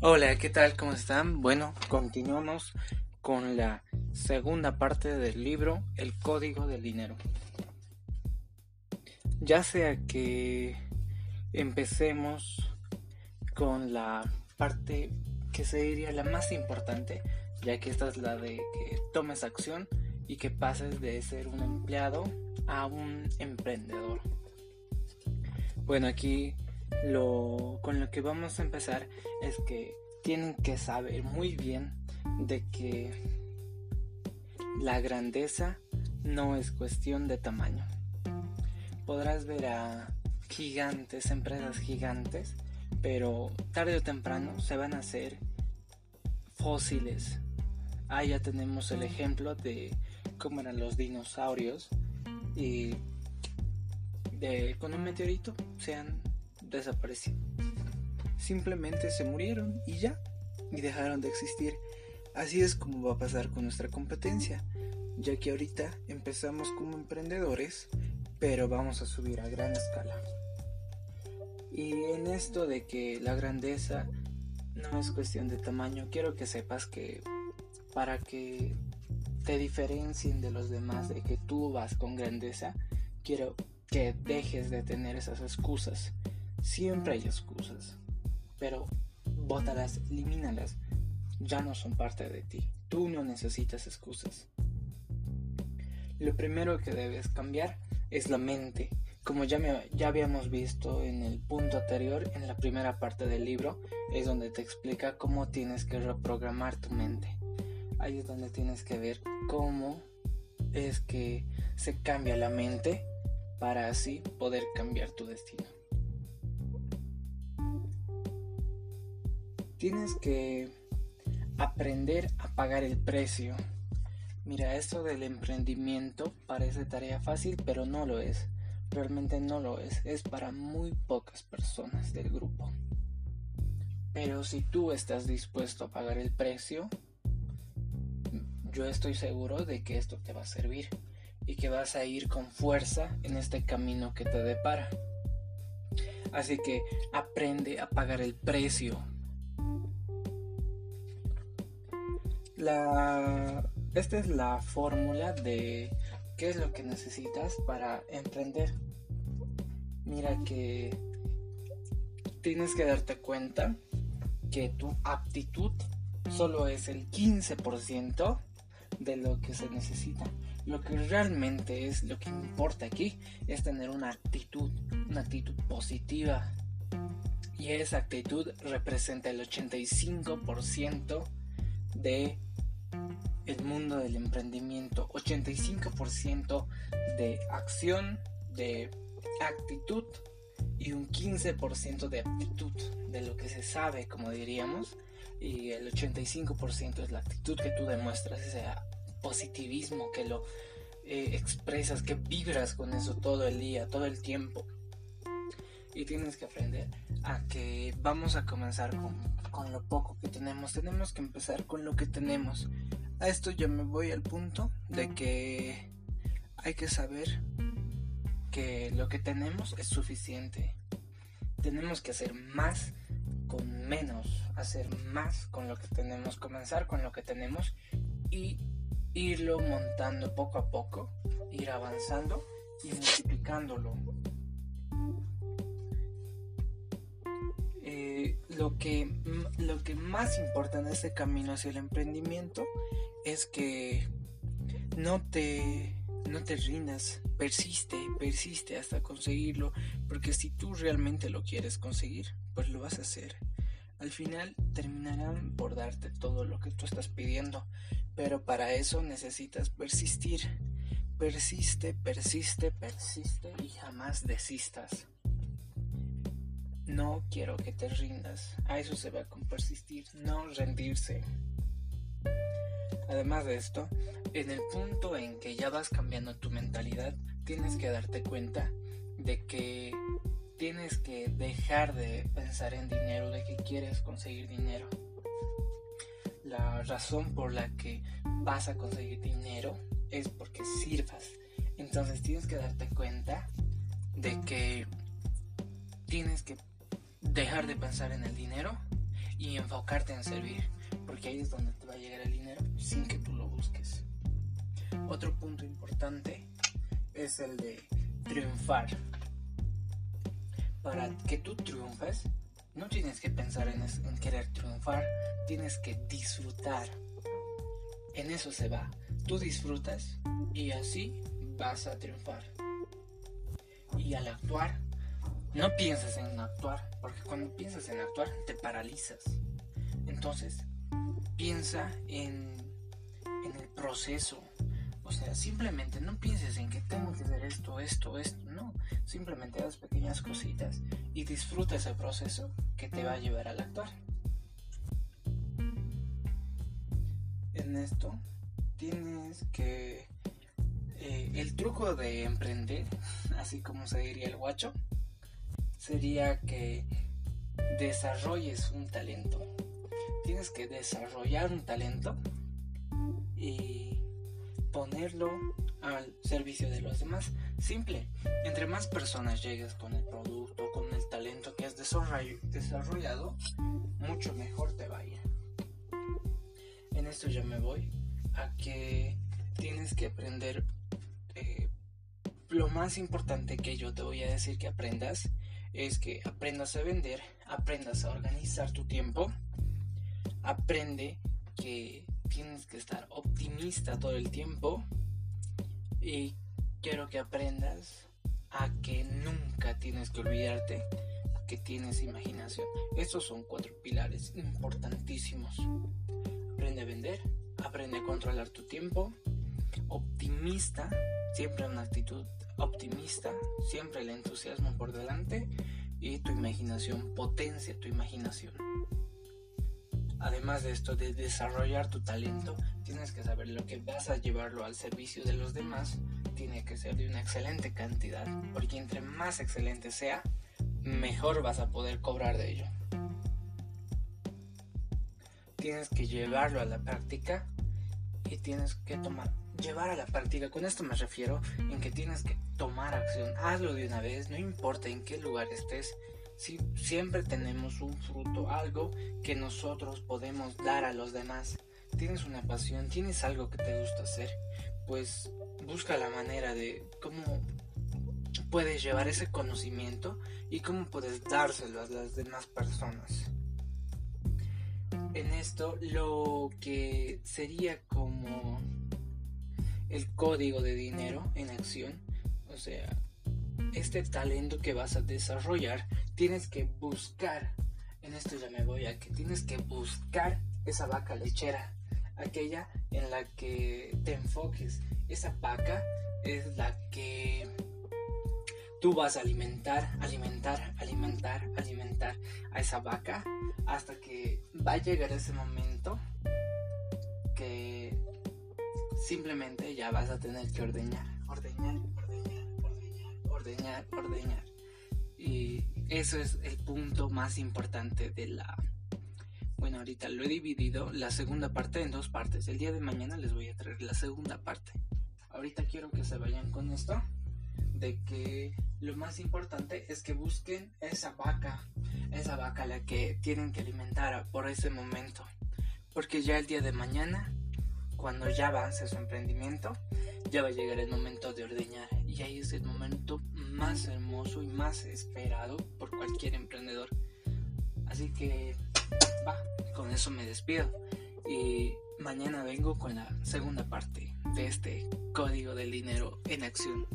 Hola, ¿qué tal? ¿Cómo están? Bueno, continuamos con la segunda parte del libro El Código del Dinero. Ya sea que empecemos con la parte que sería la más importante, ya que esta es la de que tomes acción y que pases de ser un empleado a un emprendedor. Bueno, aquí lo, con lo que vamos a empezar es que tienen que saber muy bien de que la grandeza no es cuestión de tamaño. Podrás ver a gigantes, empresas gigantes, pero tarde o temprano se van a hacer fósiles. Ahí ya tenemos el ejemplo de cómo eran los dinosaurios y de, con un meteorito se han desaparecido. Simplemente se murieron y ya, y dejaron de existir. Así es como va a pasar con nuestra competencia, ya que ahorita empezamos como emprendedores, pero vamos a subir a gran escala. Y en esto de que la grandeza no es cuestión de tamaño, quiero que sepas que para que te diferencien de los demás, de que tú vas con grandeza, quiero que dejes de tener esas excusas. Siempre hay excusas, pero bótalas, elimínalas. Ya no son parte de ti. Tú no necesitas excusas. Lo primero que debes cambiar es la mente. Como ya, me, ya habíamos visto en el punto anterior, en la primera parte del libro, es donde te explica cómo tienes que reprogramar tu mente. Ahí es donde tienes que ver cómo es que se cambia la mente para así poder cambiar tu destino. Tienes que aprender a pagar el precio. Mira, esto del emprendimiento parece tarea fácil, pero no lo es. Realmente no lo es. Es para muy pocas personas del grupo. Pero si tú estás dispuesto a pagar el precio, yo estoy seguro de que esto te va a servir y que vas a ir con fuerza en este camino que te depara. Así que aprende a pagar el precio. La, esta es la fórmula de qué es lo que necesitas para emprender. Mira que tienes que darte cuenta que tu aptitud solo es el 15% de lo que se necesita. Lo que realmente es lo que importa aquí es tener una actitud, una actitud positiva. Y esa actitud representa el 85% de el mundo del emprendimiento, 85% de acción, de actitud y un 15% de aptitud de lo que se sabe, como diríamos, y el 85% es la actitud que tú demuestras, ese positivismo, que lo eh, expresas, que vibras con eso todo el día, todo el tiempo. Y tienes que aprender a que vamos a comenzar con, con lo poco que tenemos. Tenemos que empezar con lo que tenemos. A esto yo me voy al punto de que hay que saber que lo que tenemos es suficiente. Tenemos que hacer más con menos, hacer más con lo que tenemos, comenzar con lo que tenemos y irlo montando poco a poco, ir avanzando y multiplicándolo. Lo, que, lo que más importa en este camino hacia el emprendimiento es que no te, no te rindas, persiste, persiste hasta conseguirlo, porque si tú realmente lo quieres conseguir, pues lo vas a hacer. Al final terminarán por darte todo lo que tú estás pidiendo, pero para eso necesitas persistir. Persiste, persiste, persiste y jamás desistas. No quiero que te rindas. A eso se va con persistir, no rendirse. Además de esto, en el punto en que ya vas cambiando tu mentalidad, tienes que darte cuenta de que tienes que dejar de pensar en dinero, de que quieres conseguir dinero la razón por la que vas a conseguir dinero es porque sirvas. Entonces tienes que darte cuenta de que tienes que dejar de pensar en el dinero y enfocarte en servir, porque ahí es donde te va a llegar el dinero sin que tú lo busques. Otro punto importante es el de triunfar. Para que tú triunfes, no tienes que pensar en, en querer triunfar, tienes que disfrutar. En eso se va. Tú disfrutas y así vas a triunfar. Y al actuar, no pienses en porque cuando piensas en actuar te paralizas. Entonces, piensa en, en el proceso. O sea, simplemente no pienses en que tengo que hacer esto, esto, esto. No, simplemente haz pequeñas cositas y disfruta ese proceso que te va a llevar al actuar. En esto tienes que... Eh, el truco de emprender, así como se diría el guacho, sería que desarrolles un talento. Tienes que desarrollar un talento y ponerlo al servicio de los demás. Simple. Entre más personas llegues con el producto, con el talento que has desarrollado, mucho mejor te va a. En esto ya me voy a que tienes que aprender eh, lo más importante que yo te voy a decir que aprendas es que aprendas a vender, aprendas a organizar tu tiempo, aprende que tienes que estar optimista todo el tiempo y quiero que aprendas a que nunca tienes que olvidarte que tienes imaginación. Estos son cuatro pilares importantísimos. Aprende a vender, aprende a controlar tu tiempo, optimista, siempre una actitud optimista, siempre el entusiasmo por delante y tu imaginación, potencia tu imaginación. Además de esto, de desarrollar tu talento, tienes que saber lo que vas a llevarlo al servicio de los demás, tiene que ser de una excelente cantidad, porque entre más excelente sea, mejor vas a poder cobrar de ello. Tienes que llevarlo a la práctica y tienes que tomar llevar a la práctica. Con esto me refiero en que tienes que tomar acción. Hazlo de una vez, no importa en qué lugar estés. Si siempre tenemos un fruto, algo que nosotros podemos dar a los demás. Tienes una pasión, tienes algo que te gusta hacer, pues busca la manera de cómo puedes llevar ese conocimiento y cómo puedes dárselo a las demás personas. En esto lo que sería como el código de dinero en acción. O sea, este talento que vas a desarrollar, tienes que buscar, en esto ya me voy a que tienes que buscar esa vaca lechera, aquella en la que te enfoques. Esa vaca es la que tú vas a alimentar, alimentar, alimentar, alimentar a esa vaca hasta que va a llegar ese momento simplemente ya vas a tener que ordeñar, ordeñar, ordeñar, ordeñar, ordeñar. Y eso es el punto más importante de la... Bueno, ahorita lo he dividido la segunda parte en dos partes. El día de mañana les voy a traer la segunda parte. Ahorita quiero que se vayan con esto de que lo más importante es que busquen esa vaca, esa vaca la que tienen que alimentar por ese momento. Porque ya el día de mañana cuando ya avance su emprendimiento, ya va a llegar el momento de ordeñar. Y ahí es el momento más hermoso y más esperado por cualquier emprendedor. Así que, va, con eso me despido. Y mañana vengo con la segunda parte de este código del dinero en acción.